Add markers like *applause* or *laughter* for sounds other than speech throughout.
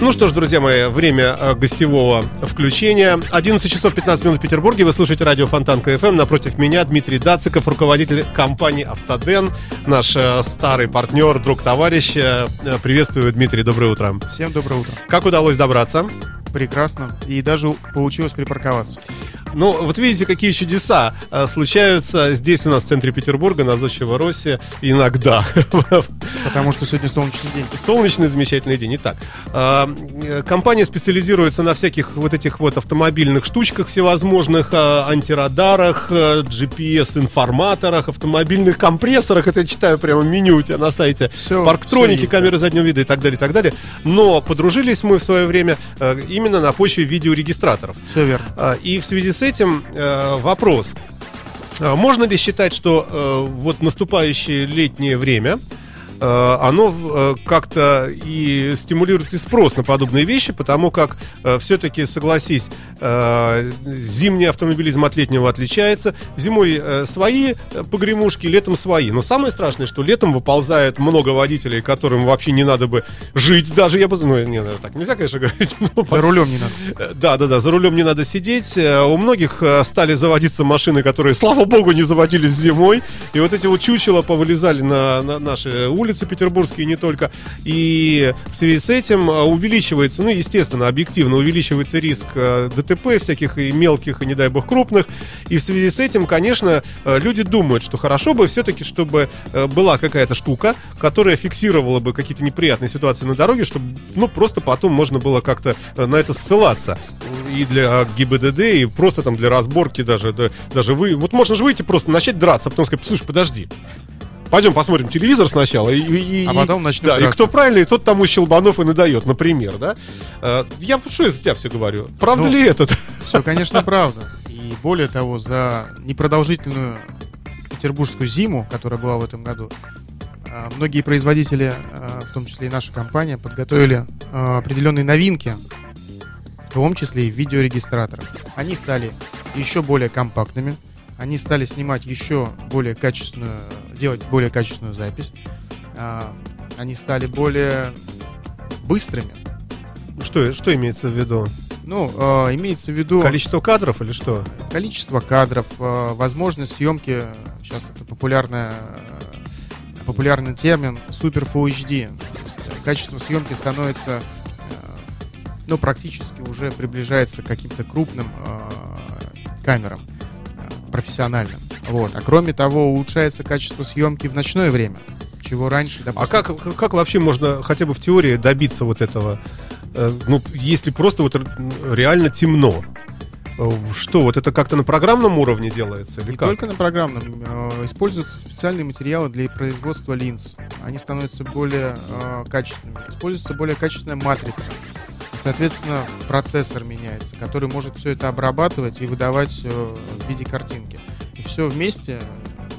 Ну что ж, друзья мои, время э, гостевого включения. 11 часов 15 минут в Петербурге. Вы слушаете радио Фонтан КФМ. Напротив меня Дмитрий Дациков, руководитель компании «Автоден». Наш э, старый партнер, друг, товарищ. Э, Приветствую, Дмитрий, доброе утро. Всем доброе утро. Как удалось добраться? Прекрасно. И даже получилось припарковаться. Ну, вот видите, какие чудеса э, случаются здесь у нас в центре Петербурга, на Зодчего-Росе, иногда. *laughs* Потому что сегодня солнечный день. Солнечный замечательный день. Итак, э, э, компания специализируется на всяких вот этих вот автомобильных штучках всевозможных, антирадарах, GPS-информаторах, автомобильных компрессорах. Это я читаю прямо меню у тебя на сайте. Всё- Парктроники, есть, камеры заднего вида и так далее, и так далее. Но подружились мы в свое время именно на почве видеорегистраторов. Все верно. И в связи с этим э, вопрос. А Можно ли считать, что э, вот наступающее летнее время оно э, как-то и стимулирует и спрос на подобные вещи, потому как все-таки, согласись, э, зимний автомобилизм от летнего отличается. Зимой э, свои э, погремушки, летом свои. Но самое страшное, что летом выползает много водителей, которым вообще не надо бы жить даже, я бы... Ну, не, наверное, так нельзя, конечно, *laughs* говорить. но За рулем не надо. Э, Да, да, да, за рулем не надо сидеть. Э, У многих э, стали заводиться машины, которые, слава богу, не заводились зимой. И вот эти вот чучела повылезали на, на наши улицы петербургские и не только. И в связи с этим э, увеличивается, ну, естественно, объективно увеличивается риск э, ДТП всяких и мелких, и, не дай бог, крупных. И в связи с этим, конечно, э, люди думают, что хорошо бы все-таки, чтобы была какая-то штука, которая фиксировала бы какие-то неприятные ситуации на дороге, чтобы, ну, просто потом можно было как-то на это ссылаться. И для ГИБДД, и просто там для разборки даже, да, даже вы... Вот можно же выйти просто начать драться, а потом сказать, слушай, подожди, Пойдем посмотрим телевизор сначала. И, и- А и- потом начнем Да, и драться. кто правильный, тот тому щелбанов и надает, например, да? Э, Я что я за тебя все говорю? Правда Ну, ли это? Все, конечно, *laughs* правда. И более того, за непродолжительную петербургскую зиму, которая была в этом году, а, многие производители, а, в том числе и наша компания, подготовили определенные новинки, в том числе и в видеорегистраторах. Они стали еще более компактными, они стали снимать еще более качественную, делать более качественную запись, а, они стали более быстрыми. Что, что имеется в виду? Ну, а, имеется в виду Количество кадров или что? количество кадров, э, возможность съемки, сейчас это популярная, популярный термин, Super Full HD. Качество съемки становится, э, ну, практически уже приближается к каким-то крупным э, камерам, э, профессиональным. Вот. А кроме того, улучшается качество съемки в ночное время, чего раньше, А допустим, как, как вообще можно хотя бы в теории добиться вот этого? Э, Ну, если просто вот реально темно. Э, Что, вот это как-то на программном уровне делается? Или Не как? только на программном. э, Используются специальные материалы для производства линз. Они становятся более э, качественными. Используется более качественная матрица. И, соответственно, процессор меняется, который может все это обрабатывать и выдавать э, в виде картинки. Все вместе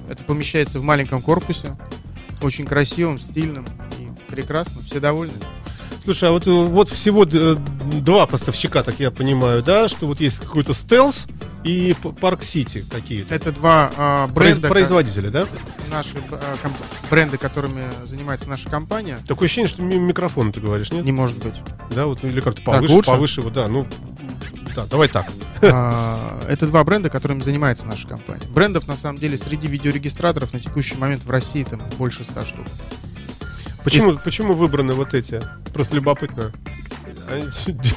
э, это помещается в маленьком корпусе, очень красивым, стильным и прекрасно. Все довольны. Слушай, а вот, э, вот всего д- два поставщика, так я понимаю, да? Что вот есть какой-то стелс и Парк Сити какие-то. Это два э, бренда, производители, да? наши э, комп- бренды, которыми занимается наша компания. Такое ощущение, что ми- микрофон ты говоришь, нет? Не может быть. Да, вот или как-то Так, повыше, лучше? повыше, вот, да, ну, да, давай так. *laughs* А, Это два бренда, которыми занимается наша компания. Брендов, на самом деле, среди видеорегистраторов на текущий момент в России там больше 100 штук. Почему, почему выбраны вот эти? Просто любопытно. Они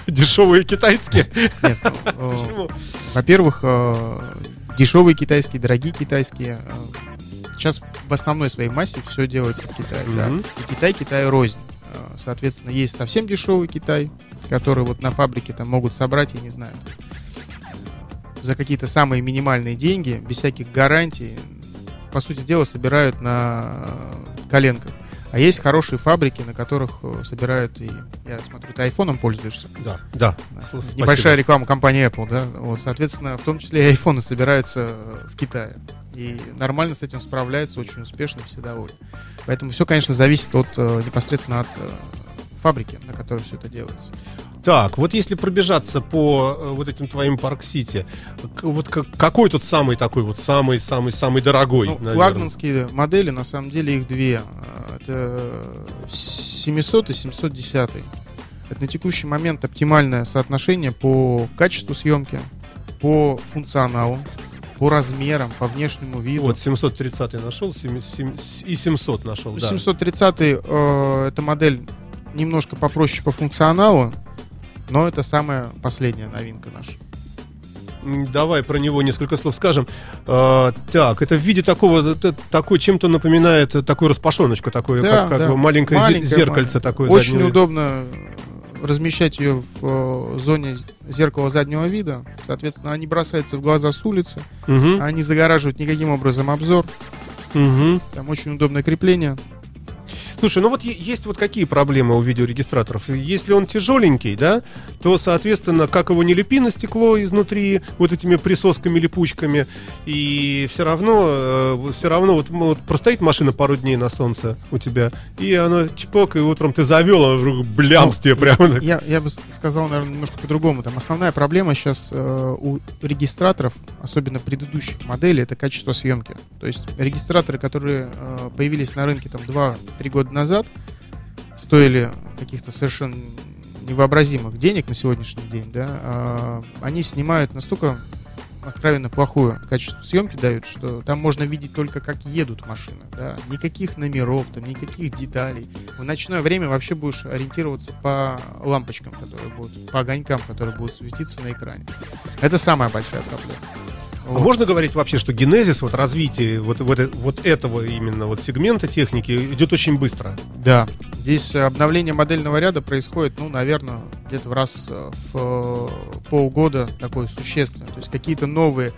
Дешевые китайские. Нет, ну, *laughs* э, во-первых, э, дешевые китайские, дорогие китайские. э, Сейчас в основной своей массе все делается в Китае. да. И Китай, Китай рознь. Соответственно, есть совсем дешевый Китай, который вот на фабрике там могут собрать, я не знаю, за какие-то самые минимальные деньги, без всяких гарантий, по сути дела, собирают на коленках. А есть хорошие фабрики, на которых э, собирают и, я смотрю, ты айфоном пользуешься. Да, да. Спасибо. Небольшая реклама компании Apple, да. Вот, соответственно, в том числе и айфоны собираются э, в Китае. И нормально с этим справляется, очень успешно, все довольны. Поэтому все, конечно, зависит от э, непосредственно от фабрики, на которой все это делается. Так, вот если пробежаться по э, вот этим твоим ParkCity, вот как- какой тут самый такой вот самый-самый-самый дорогой, Ну, наверное? флагманские модели, на самом деле, их две. Э, Это 700 и 710. Это на текущий момент оптимальное соотношение по качеству съемки, по функционалу, по размерам, по внешнему виду. Вот 730 нашел, семи- сем- и 700 нашел, да. 730 э, это модель немножко попроще по функционалу, но это самая последняя новинка наша. Давай про него несколько слов скажем. А, так, это в виде такого, т- такой чем-то напоминает э, такую распашоночку, такое, Да, как, как да. бы маленькое Маленькая, зеркальце маленькая. такое. Очень заднее. удобно размещать ее в э, зоне зеркала заднего вида. Соответственно, они бросаются в глаза с улицы, Мгм, они загораживают никаким образом обзор. мгм. Там очень удобное крепление. Слушай, ну вот есть вот какие проблемы у видеорегистраторов. Если он тяжеленький, да, то, соответственно, как его не лепи на стекло изнутри, вот этими присосками, липучками, и все равно, все равно, вот, вот простоит машина пару дней на солнце у тебя, и оно чпок, и утром ты завел, а вдруг блямс тебе прямо так. Я, я бы сказал, наверное, немножко по-другому. Там основная проблема сейчас э, у регистраторов, особенно предыдущих моделей, это качество съемки. То есть регистраторы, которые э, появились на рынке там 2-3 года назад, стоили каких-то совершенно невообразимых денег на сегодняшний день, да, а, они снимают настолько откровенно плохое качество съемки дают, что там можно видеть только, как едут машины, да, никаких номеров, там, никаких деталей. В ночное время вообще будешь ориентироваться по лампочкам, которые будут, по огонькам, которые будут светиться на экране. Это самая большая проблема. А можно говорить вообще, что генезис, вот развитие вот, вот, э- вот этого именно вот сегмента техники идет очень быстро? Да. Здесь э, обновление модельного ряда происходит, ну, наверное, где-то в раз э, в полгода такое существенное. То есть какие-то новые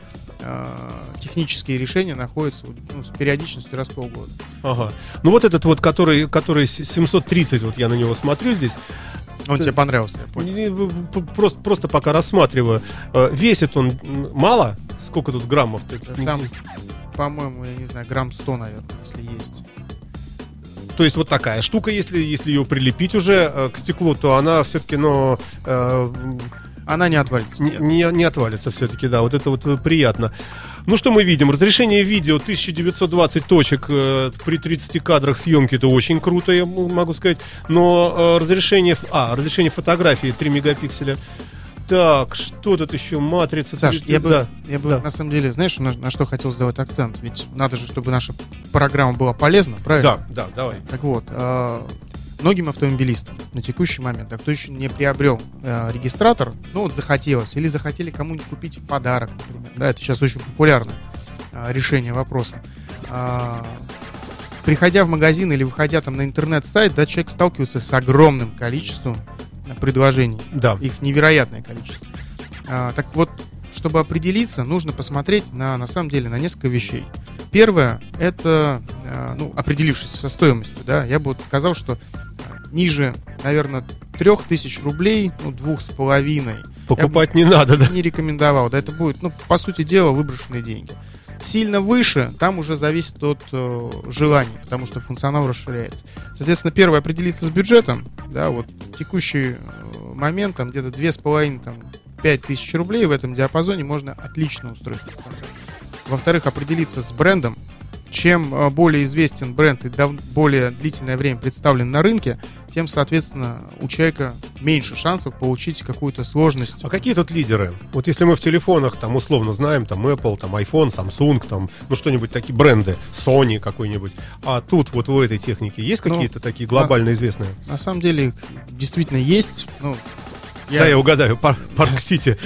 технические решения находятся ну, с периодичностью раз в полгода. Ага. Ну вот этот вот, который, который с- 730, вот я на него смотрю здесь, Он тебе понравился, я понял. Просто, просто пока рассматриваю. Э, Весит он мало? Сколько тут граммов? Там, по-моему, я не знаю, грамм 100, наверное, если есть. То есть вот такая штука, если, если ее прилепить уже э, к стеклу, то она все-таки, ну, э, Она не отвалится. не, не- не отвалится все-таки, да, вот это вот э, приятно. Ну что мы видим? Разрешение видео 1920 точек э, при 30 кадрах съемки это очень круто, я могу сказать. Но э, разрешение, а, разрешение фотографии 3 мегапикселя. Так, что тут еще? Матрица. Саш, я бы, да. я бы да. на самом деле, знаешь, на, на что хотел сделать акцент? Ведь надо же, чтобы наша программа была полезна, правильно? Да, да, давай. Так вот, э, многим автомобилистам на текущий момент, а кто еще не приобрел э, регистратор, ну вот захотелось, или захотели кому-нибудь купить в подарок, например. Да, это сейчас очень популярное э, решение вопроса. А, приходя в магазин или выходя там на интернет-сайт, да, человек сталкивается с огромным количеством э, предложений. Да. Их невероятное количество. А, так вот, чтобы определиться, нужно посмотреть на, на самом деле на несколько вещей. Первое, это, а, ну, определившись со стоимостью, да, я бы сказал, что а, ниже, наверное, трех тысяч рублей, ну, двух с половиной, Покупать не надо, да? не рекомендовал. Да, это будет, ну, по сути дела, выброшенные деньги. Сильно выше, там уже зависит от э, желаний, потому что функционал расширяется. Соответственно, первое определиться с бюджетом, да, вот текущий э, момент, там где-то две с половиной, там, пять тысяч рублей в этом диапазоне можно отлично устроить. Во-вторых, определиться с брендом. Чем э, более известен бренд и более длительное время представлен на рынке, тем, соответственно, у человека меньше шансов получить какую-то сложность. А какие тут лидеры? Вот если мы в телефонах, там, условно знаем, там, Apple, там, iPhone, Samsung, там, ну, что-нибудь такие бренды, Sony какой-нибудь. А тут вот в этой технике есть Ну, какие-то такие глобально известные? На самом деле действительно есть. Ну, Да, я угадаю, Пар- Парк Сити.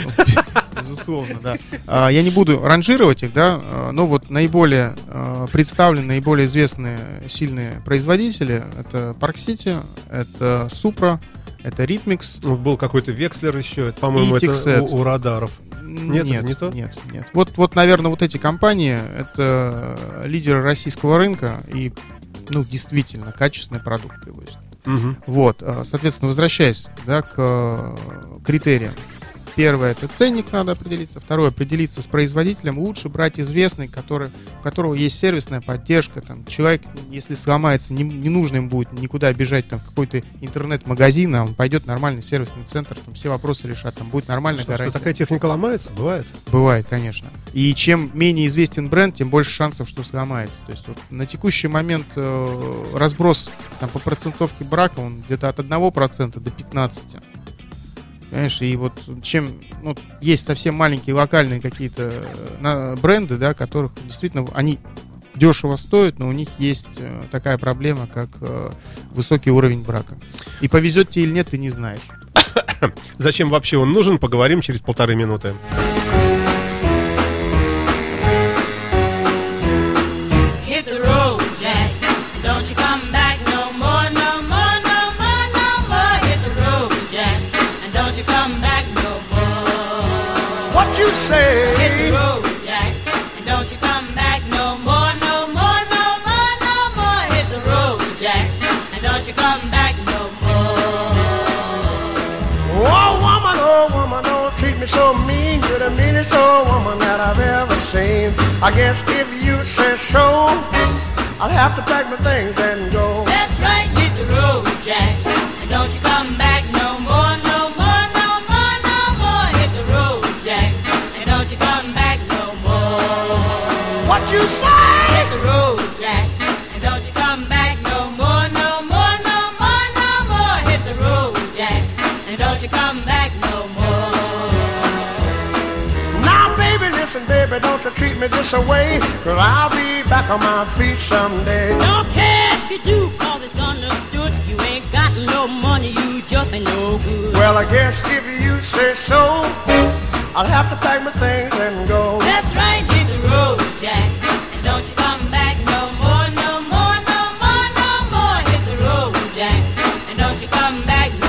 Безусловно, да. А, Я не буду ранжировать их, да, а, но вот наиболее а, представленные, наиболее известные сильные производители это Park City, это Supra, это Rhythmix. Вот был какой-то Векслер еще, это, по-моему, это у, у радаров. Нет, нет, не то? нет, нет. Вот, вот, наверное, вот эти компании это лидеры российского рынка и, ну, действительно, качественный продукт привозят. Мгм. Вот, соответственно, возвращаясь да, к критериям. Первое, это ценник надо определиться. Второе, определиться с производителем. Лучше брать известный, который, у которого есть сервисная поддержка. Там, человек, если сломается, не, не нужно им будет никуда бежать там, в какой-то интернет-магазин, а он пойдет в нормальный сервисный центр, там все вопросы решат, там будет нормальная Что, что гарантия. такая техника ломается? Бывает. Бывает, конечно. И чем менее известен бренд, тем больше шансов, что сломается. То есть вот на текущий момент э, разброс там, по процентовке брака, он где-то от 1% до 15%. Понимаешь, и вот чем ну, есть совсем маленькие локальные какие-то э, бренды, да, которых действительно они дешево стоят, но у них есть э, такая проблема, как э, высокий уровень брака. И повезет тебе или нет, ты не знаешь. *coughs* Зачем вообще он нужен, поговорим через полторы минуты. I guess if you say so, I'll have to pack my things and go. That's right, hit the road, Jack. And don't you come back this away. Cause I'll be back on my feet someday. Don't care if you do, cause it's understood. You ain't got no money, you just ain't no good. Well, I guess if you say so, I'll have to pack my things and go. That's right, hit the road, Jack. And don't you come back no more, no more, no more, no more. Hit the road, Jack. And don't you come back no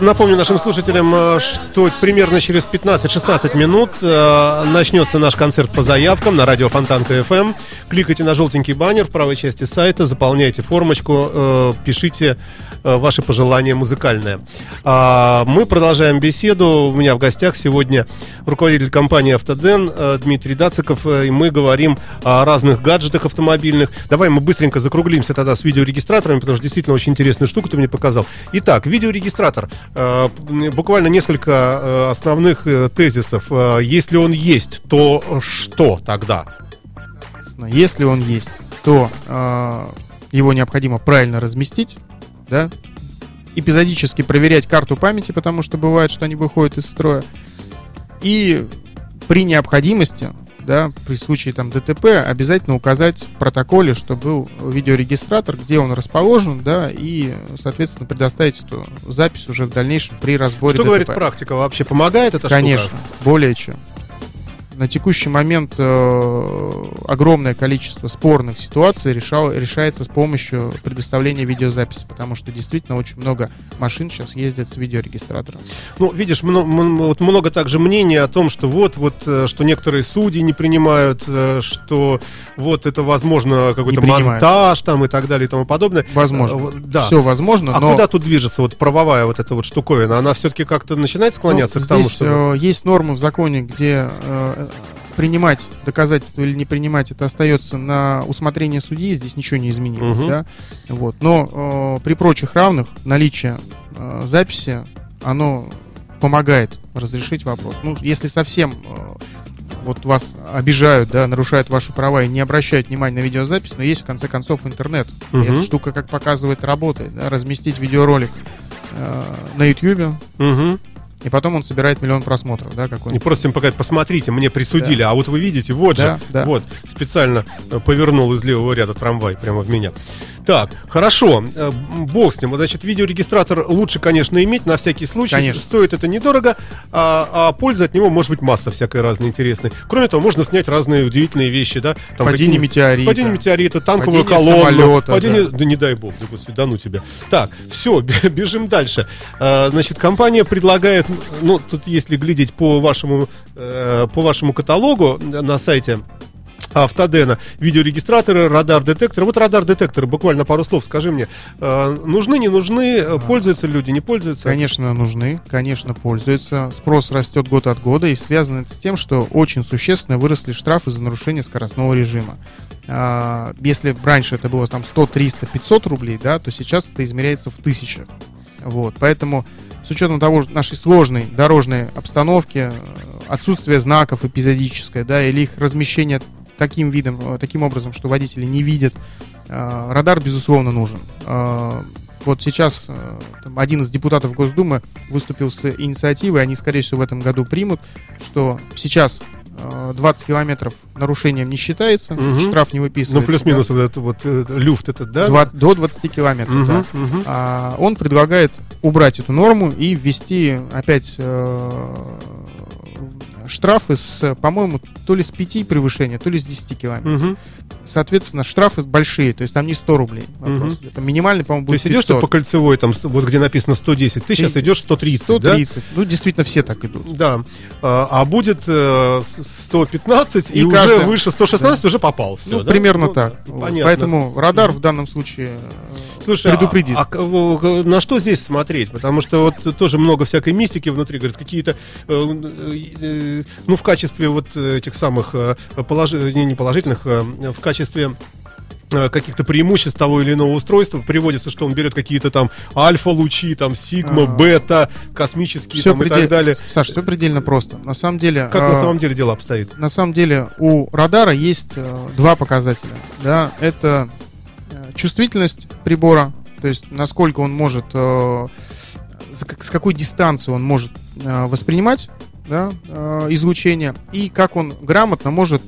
Напомню нашим слушателям, э, что примерно через 15-16 минут э, начнется наш концерт по заявкам на радио Фонтанка FM. Кликайте на желтенький баннер в правой части сайта, заполняйте формочку, э, пишите э, ваши пожелания музыкальные. А, Мы продолжаем беседу. У меня в гостях сегодня руководитель компании «Автоден» э, Дмитрий Дациков, э, и мы говорим о разных гаджетах автомобильных. Давай мы быстренько закруглимся тогда с видеорегистраторами, потому что действительно очень интересную штуку ты мне показал. Итак, видеорегистратор. Э, Буквально несколько э, основных э, тезисов. Э, Если он есть, то что тогда? Соответственно, Если он есть, то э, его необходимо правильно разместить, да, эпизодически проверять карту памяти, потому что бывает, что они выходят из строя. И при необходимости, да, при случае там ДТП, обязательно указать в протоколе, что был видеорегистратор, где он расположен, да, и, соответственно, предоставить эту запись уже в дальнейшем при разборе Что ДТП. говорит практика? Вообще помогает эта Конечно, штука? более чем. На текущий момент э, огромное количество спорных ситуаций решал, решается с помощью предоставления видеозаписи, потому что действительно очень много машин сейчас ездят с видеорегистратором. Ну, видишь, мно- м- вот много также мнений о том, что вот, вот, э, что некоторые судьи не принимают, э, что вот это возможно какой-то монтаж там и так далее и тому подобное. Возможно. Э, Да. Все возможно, А но куда тут движется вот правовая вот эта вот штуковина? Она все-таки как-то начинает склоняться ну, к тому, что... э, есть нормы в законе, где э, принимать доказательства или не принимать, это остается на усмотрение судьи, здесь ничего не изменилось, Мгм. да, вот. Но э, при прочих равных наличие э, записи, оно помогает разрешить вопрос. Ну, если совсем э, вот вас обижают, да, нарушают ваши права и не обращают внимания на видеозапись, но есть в конце концов интернет. И Мгм. эта штука, как показывает, работает. да, разместить видеоролик э, на YouTube, Мгм. И потом он собирает миллион просмотров, да, Не какой-нибудь. просто им показать, посмотрите, мне присудили, а вот вы видите, вот Да, же, да. вот, специально э, повернул из левого ряда трамвай прямо в меня. Так, хорошо, э, бог с ним. Значит, видеорегистратор лучше, конечно, иметь на всякий случай. Конечно. Стоит это недорого, а, а польза от него может быть масса всякой разной интересной. Кроме того, можно снять разные удивительные вещи, да? Там Падение метеорита. Падение метеорита, танковую Падение колонну. самолета, падение... да. Да не дай бог, да, господи, да ну тебя. Так, все, *laughs* бежим дальше. А, Значит, компания предлагает, ну, тут если глядеть по вашему, э, по вашему каталогу на сайте Автодена, видеорегистраторы, радар-детекторы. Вот радар-детекторы, буквально пару слов скажи мне. э, нужны, не нужны, э, пользуются люди, не пользуются? Конечно, нужны, конечно, пользуются. Спрос растет год от года и связано это с тем, что очень существенно выросли штрафы за нарушение скоростного режима. А, Если раньше это было там 100, 300, 500 рублей, да, то сейчас это измеряется в тысячах. Вот, поэтому с учетом того, что нашей сложной дорожной обстановки, э, отсутствие знаков эпизодическое, да, или их размещение таким видом, э, таким образом, что водители не видят, э, радар, безусловно, нужен. Э, Вот сейчас там один из депутатов Госдумы выступил с инициативой, они, скорее всего, в этом году примут, что сейчас э, 20 километров нарушением не считается, Мгм. штраф не Ну, выписывается. плюс-минус вот этот вот э, люфт этот, да? 20 до 20 километров, Мгм, да. мгм. А, он предлагает убрать эту норму и ввести опять э, штрафы с, по-моему, то ли с 5 превышения, то ли с 10 километров. Мгм. Соответственно, штрафы большие, то есть там не 100 рублей. вопрос. Это минимальный, по-моему, То будет есть идешь ты 500. по кольцевой, там, вот где написано 110, ты сейчас идешь 130, да? 130. Ну, действительно, все так идут. Да. А, а будет э, 115, и, И уже каждый- выше 116 уже попал. Все, ну, примерно так. Ну, Вот. понятно. Поэтому радар в данном случае э, Слушай, предупредит. А, а на что здесь смотреть? Потому что вот тоже много всякой мистики внутри, говорят, какие-то, э, э, ну, в качестве вот этих самых э, не, не положительных, э, в качестве э, каких-то преимуществ того или иного устройства приводится, что он берет какие-то там альфа-лучи, там сигма, А. бета, космические Все там, и так далее. Саш, все предельно просто. На самом деле... Как на самом деле дело обстоит? на самом деле у радара есть два показателя. Да, это чувствительность прибора, то есть насколько он может, э, с какой дистанции он может э, воспринимать да, э, излучение и как он грамотно может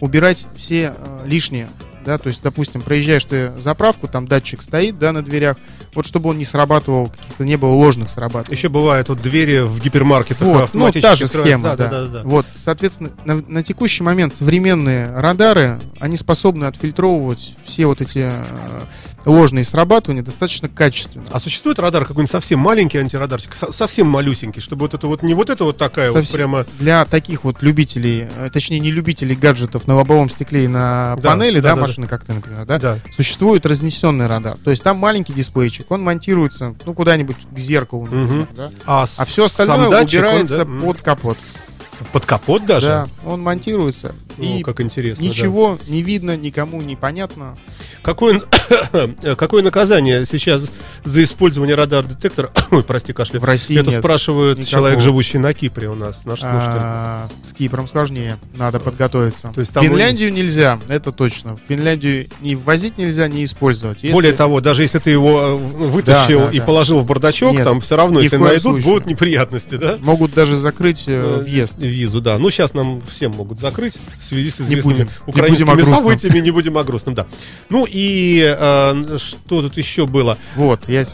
убирать все лишние. Да, то есть, допустим, проезжаешь ты заправку, там датчик стоит, да, на дверях, вот чтобы он не срабатывал, каких-то не было ложных срабатываний. Еще бывают вот двери в гипермаркетах Вот, ну, та же схема, да, да, да, да. Вот, соответственно, на, на текущий момент современные радары, они способны отфильтровывать все вот эти э, ложные срабатывания достаточно качественно. А существует радар какой-нибудь совсем маленький антирадарчик, со- совсем малюсенький, чтобы вот это вот не вот это вот такая вот Совсем- прямо. Для таких вот любителей, э, точнее не любителей гаджетов на лобовом стекле и на Да, панели, да, да, да, машины, как ты, например, да, Да. существует разнесенный радар. То есть там маленький дисплейчик, он монтируется, ну, куда-нибудь к зеркалу, например, Мгм. да. А, А все остальное датчик, он, убирается да, м, под капот. под капот даже. Да, он монтируется. Ну, и как интересно. да. ничего не видно, никому непонятно. Какое, *coughs* какое наказание сейчас за использование радар-детектора? *coughs* Ой, прости, кашля. В России Это нет. спрашивает никакого. человек, живущий на Кипре у нас, наш слушатель. А, с Кипром сложнее, надо подготовиться. То есть там Финляндию нельзя, это точно. В Финляндию ни ввозить нельзя, ни использовать. Если- Более того, даже если ты его э, вытащил Да, да, и да. положил в бардачок, Нет, там все равно, если найдут, случае. будут неприятности, да? могут даже закрыть э, Э, въезд. Визу, да. Ну, сейчас нам всем могут закрыть связи с Не известными будем. Не украинскими будем о грустном. событиями. Не будем о грустном, да. Ну и э, что тут еще было? Вот, я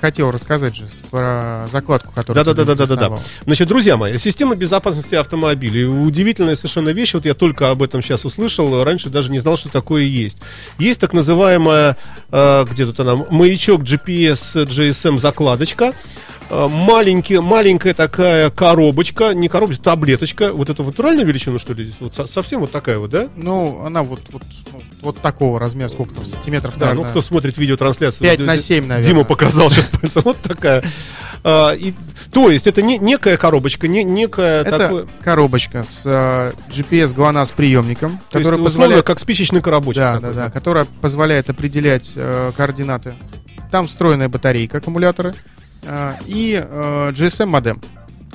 хотел рассказать же про закладку, которую ты Да-да-да-да-да-да. заинтересовал. Значит, друзья мои, система безопасности автомобилей. Удивительная совершенно вещь. Вот я только об этом сейчас услышал. Раньше даже не знал, что такое есть. Есть так называемая, э, где тут она, маячок GPS GSM закладочка. Э, Маленький, маленькая такая коробочка, не коробочка, таблеточка. Вот это в натуральную величину, что ли, здесь? Вот со- совсем вот такая вот, да? Ну, она вот, вот, ну, вот такого размера, сколько там, сантиметров, Да, ну наверное, кто смотрит видеотрансляцию. 5 вот, на э, 7, наверное. Дима показал сейчас *laughs* пальцем. Вот такая. А, и- то есть это не, некая коробочка, не, некая Это такое... коробочка с э, GPS GLONASS приемником, То есть, условно, позволяет как спичечный коробочек. Да, такой, да, да, которая позволяет определять э, координаты. Там встроенная батарейка, аккумуляторы и э, GSM модем.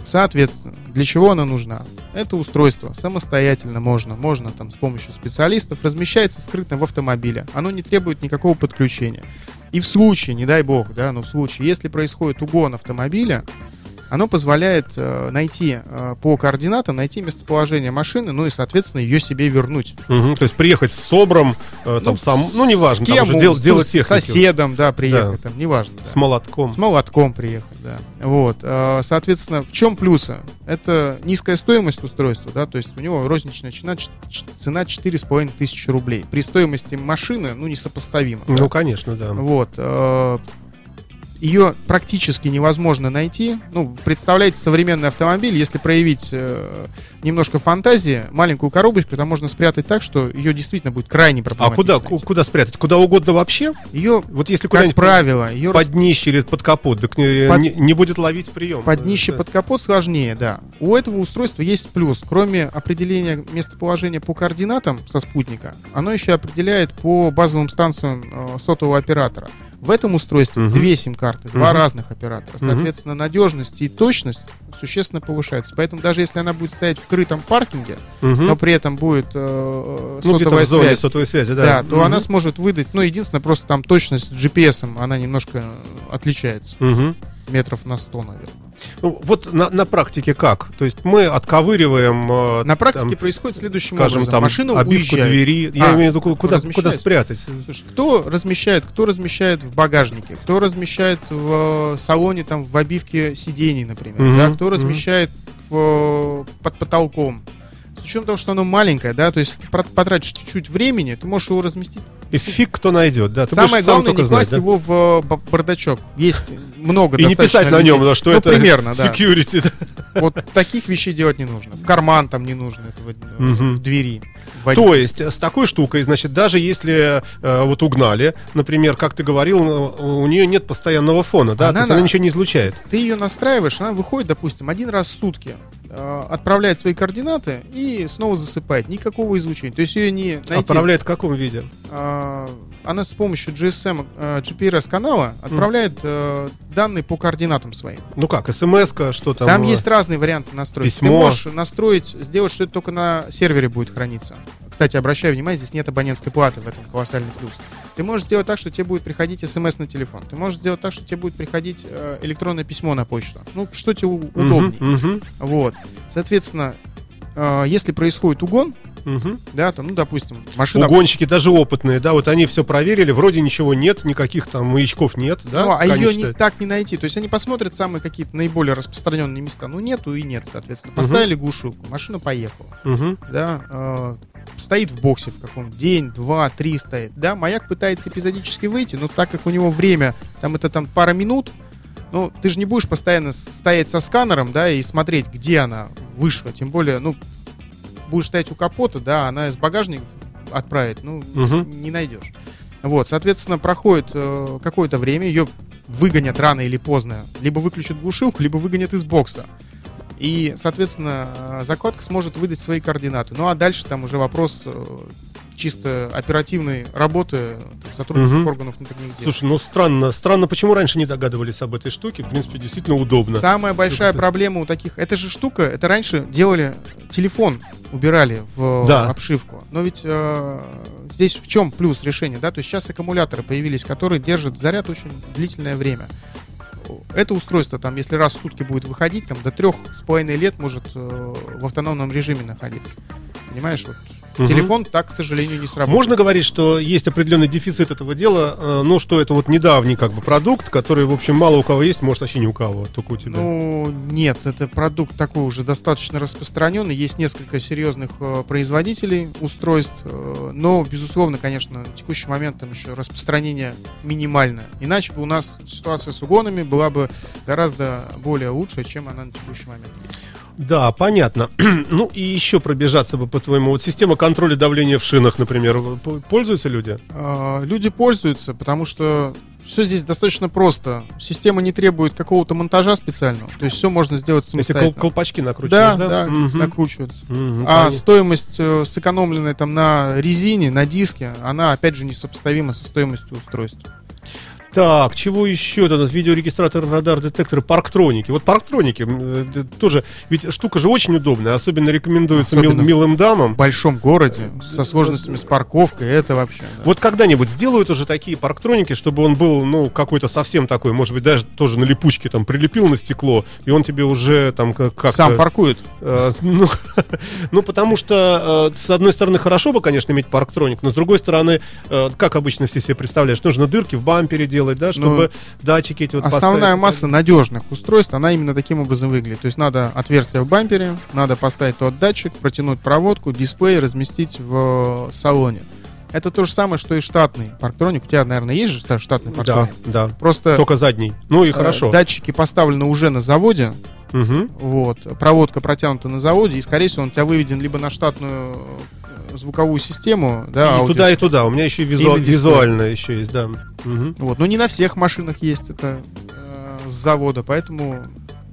Соответственно, для чего она нужна? Это устройство самостоятельно можно, можно там с помощью специалистов, размещается скрытно в автомобиле. Оно не требует никакого подключения. И в случае, не дай бог, да, но в случае, если происходит угон автомобиля, Оно позволяет э, найти э, по координатам, найти местоположение машины, ну и, соответственно, ее себе вернуть. Мгм. То есть приехать с собром, э, там Ну, сам, ну неважно, С там кем? уже у- дел- ну, делать с техники. соседом, да, приехать, там, неважно. да. С молотком. С молотком приехать, да. Вот. Соответственно, в чем плюсы? Это низкая стоимость устройства, да, то есть у него розничная цена, цена 4,5 тысячи рублей. При стоимости машины, ну, несопоставимо. да. Ну, конечно, да. Вот. Э, Ее практически невозможно найти. Ну, представляете, современный автомобиль, если проявить э, немножко фантазии, маленькую коробочку, там можно спрятать так, что ее действительно будет крайне А проблематично. куда, ку- куда спрятать? Куда угодно вообще? Ее, Вот если как правило, ее под днище или под капот, так не, Под- не- не будет ловить прием. Под днище, под капот сложнее, да. У этого устройства есть плюс. Кроме определения местоположения по координатам со спутника, оно еще определяет по базовым станциям э, сотового оператора. В этом устройстве Мгм. две сим-карты, два Мгм. разных оператора. Соответственно, надежность и точность существенно повышается. Поэтому даже если она будет стоять в крытом паркинге, Мгм. но при этом будет э, ну, сотовая в зоне связь, сотовой связи, да. да, то Мгм. она сможет выдать, ну, единственное, просто там точность с GPS, она немножко отличается. Мгм. Метров на 100, наверное. Ну, вот на, на практике как? То есть мы отковыриваем... э, На практике там, происходит следующим скажем, образом. там, Машина обивку уезжает. двери. Я А, имею в виду, ку- куда, куда спрятать? Слушай, кто размещает, кто размещает в багажнике, кто размещает в э, салоне, там, в обивке сидений, например, Мгм, да, кто размещает в, э, под потолком. С учетом того, что оно маленькое, да, то есть потратишь чуть-чуть времени, ты можешь его разместить. И фиг кто найдет, да. Ты Самое главное, не знать, класть да? его в э, бардачок. Есть много И не писать на нем, да, что ну, это примерно, *laughs* да. security. да. Вот таких вещей делать не нужно. В карман там не нужно этого Мгм. в двери. То есть э, с такой штукой, значит, даже если э, вот угнали, например, как ты говорил, у нее нет постоянного фона, да, Она то есть на- она ничего не излучает. ты ее настраиваешь, она выходит, допустим, один раз в сутки, отправляет свои координаты и снова засыпает. Никакого излучения. То есть ее не найти. Отправляет в каком виде? А, она с помощью GSM, э, GPRS канала отправляет э, данные по координатам своим. Ну как, смс-ка, что там? Там э, есть разные варианты настроек. письмо. Ты можешь настроить, сделать, что это только на сервере будет храниться. Кстати, обращаю внимание, здесь нет абонентской платы в этом колоссальный плюс. Ты можешь сделать так, что тебе будет приходить смс на телефон. Ты можешь сделать так, что тебе будет приходить э, электронное письмо на почту. Ну, что тебе удобнее. мгм, Вот. Соответственно, э, если происходит угон, мгм. да, там, ну, допустим, машина... Угонщики даже опытные, да, вот они все проверили, вроде ничего нет, никаких там маячков нет, да? Ну, а ее не, так не найти. То есть они посмотрят самые какие-то наиболее распространенные места. Ну, нету и нет, соответственно. Поставили глушилку, машина поехала. Мгм. Да, э, стоит в боксе в каком день, два, три стоит. Да, маяк пытается эпизодически выйти, но так как у него время, там это там пара минут, ну, ты же не будешь постоянно стоять со сканером, да, и смотреть, где она вышла. Тем более, ну, будешь стоять у капота, да, она из багажника отправить, ну, Мгм. не найдешь. Вот, соответственно, проходит э, какое-то время, ее выгонят рано или поздно. Либо выключат глушилку, либо выгонят из бокса. И, соответственно, э, закладка сможет выдать свои координаты. Ну а дальше там уже вопрос э, чисто оперативной работы э, там, сотрудников Мгм. органов внутренних дел. Слушай, ну странно, странно, почему раньше не догадывались об этой штуке? В принципе, действительно удобно. Самая большая проблема у таких... Это же штука, это раньше делали телефон, убирали в Да. обшивку. Но ведь э, здесь в чем плюс решения, да? То есть сейчас аккумуляторы появились, которые держат заряд очень длительное время. Это устройство, там, если раз в сутки будет выходить, там, до трех с половиной лет может э, в автономном режиме находиться. Понимаешь, вот Мгм. телефон так, к сожалению, не сработает. Можно говорить, что есть определенный дефицит этого дела, э, ну, что это вот недавний как бы продукт, который, в общем, мало у кого есть, может, вообще ни у кого, только у тебя. Ну, нет, это продукт такой уже достаточно распространенный. Есть несколько серьезных э, производителей устройств, э, но, безусловно, конечно, на текущий момент там еще распространение минимальное. Иначе бы у нас ситуация с угонами была бы гораздо более лучшая, чем она на текущий момент есть. Да, понятно. *clears throat* ну, и еще пробежаться бы, по-твоему, вот система контроля давления в шинах, например, пользуются люди? Э, Люди пользуются, потому что все здесь достаточно просто. Система не требует какого-то монтажа специального. То есть все можно сделать Эти кол- самостоятельно. колпачки накручивают, Да, да? да, Мгм. накручиваются. Мгм, А понятно. стоимость, э, сэкономленная там на резине, на диске, она опять же несопоставима со стоимостью устройства. Так, чего еще? Это у нас видеорегистратор, радар, детекторы, парктроники. Вот парктроники э, тоже, ведь штука же очень удобная, особенно рекомендуется мил- Особенно милым дамам. В большом городе со сложностями с парковкой, это вообще. да. Вот когда-нибудь сделают уже такие парктроники, чтобы он был, ну, какой-то совсем такой, может быть, даже тоже на липучке там прилепил на стекло, и он тебе уже там как Сам паркует. Э, ну, *laughs* ну, потому что, э, с одной стороны, хорошо бы, конечно, иметь парктроник, но с другой стороны, э, как обычно все себе представляешь, нужно дырки в бампере делать, да, чтобы датчики эти вот Основная поставить. масса надежных устройств, она именно таким образом выглядит. То есть надо отверстие в бампере, надо поставить тот датчик, протянуть проводку, дисплей разместить в салоне. Это то же самое, что и штатный парктроник. У тебя, наверное, есть же штатный Да, парктроник? да. Просто Только задний. Ну и э, хорошо. датчики поставлены уже на заводе, Мгм. вот, проводка протянута на заводе, и, скорее всего, он у тебя выведен либо на штатную э, звуковую систему, да, и аудио- туда, и туда. У меня еще и визу- И визуально еще есть, да. Мгм. Вот. Но не на всех машинах есть это э, с завода, поэтому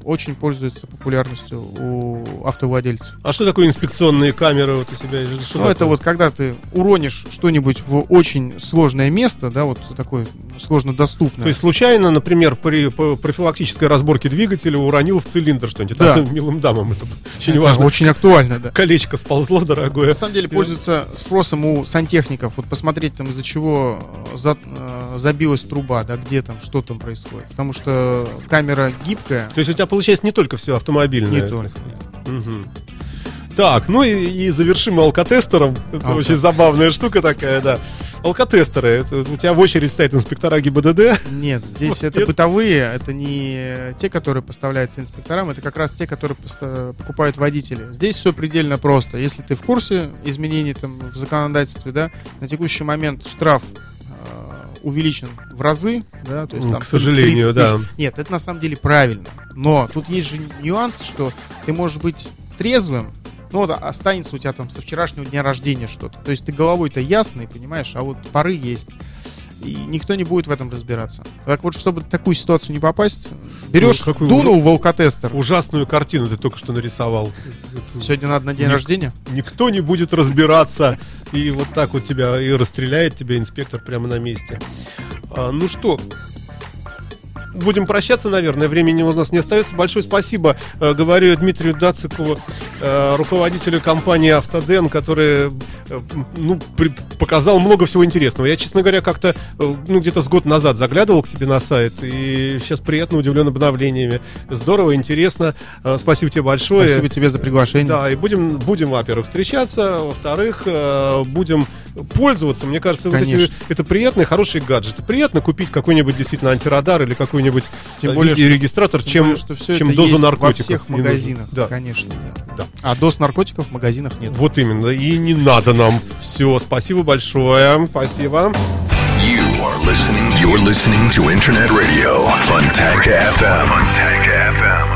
очень пользуется популярностью у автовладельцев. А что такое инспекционные камеры вот у тебя? Что ну, это такое? вот когда ты уронишь что-нибудь в очень сложное место, да, вот такое сложно доступное. То есть случайно, например, при профилактической разборке двигателя уронил в цилиндр что-нибудь. Да. Особенно милым дамам это очень Это важно. очень актуально, да. Колечко сползло дорогое. На самом деле пользуется спросом у сантехников. Вот посмотреть там из-за чего э, за- э, забилась труба, да, где там, что там происходит. Потому что камера гибкая, То есть у тебя получается не только все автомобильное. не только. Мгм. Так, ну и, и завершим алкотестером. Это Алко. очень забавная штука такая, да. Алкотестеры. Это у тебя в очередь стоят инспектора ГИБДД. Нет, здесь это нет. бытовые, это не те, которые поставляются инспекторам, это как раз те, которые покупают водители. Здесь все предельно просто. Если ты в курсе изменений там в законодательстве, да, на текущий момент штраф э, увеличен в разы, да, то есть М, там к сожалению, 30 да. тысяч. Нет, это на самом деле правильно. Но тут есть же нюанс, что ты можешь быть трезвым, ну вот останется у тебя там со вчерашнего дня рождения что-то. То есть ты головой-то ясный, понимаешь, а вот пары есть. И никто не будет в этом разбираться. Так вот, чтобы в такую ситуацию не попасть, берешь, Ну, какой дунул в алкотестер. Ужасную картину ты только что нарисовал. Сегодня надо на день Ник- рождения. Никто не будет разбираться. И вот так вот тебя и расстреляет тебя инспектор прямо на месте. А, ну что, будем прощаться, наверное. Времени у нас не остается. Большое спасибо, э, говорю Дмитрию Дацикову, э, руководителю компании Автоден, который э, ну, при- показал много всего интересного. Я, честно говоря, как-то э, ну, где-то с год назад заглядывал к тебе на сайт, и сейчас приятно удивлен обновлениями. Здорово, интересно. Э, Спасибо тебе большое. Спасибо тебе за приглашение. Да, и будем, будем, во-первых, встречаться, во-вторых, э, будем пользоваться. Мне кажется, вот эти, это приятные, хорошие гаджеты. Приятно купить какой-нибудь действительно антирадар или какой-нибудь Тем э, более, что- регистратор, Тем чем, более, что все чем это доза есть наркотиков. во всех магазинах, Да. конечно. да. Да. А доз наркотиков в магазинах нет. Вот именно. И не надо нам. Все, спасибо большое. Спасибо. You are listening. You're listening to Internet Radio, Funtank FM. Funtank FM.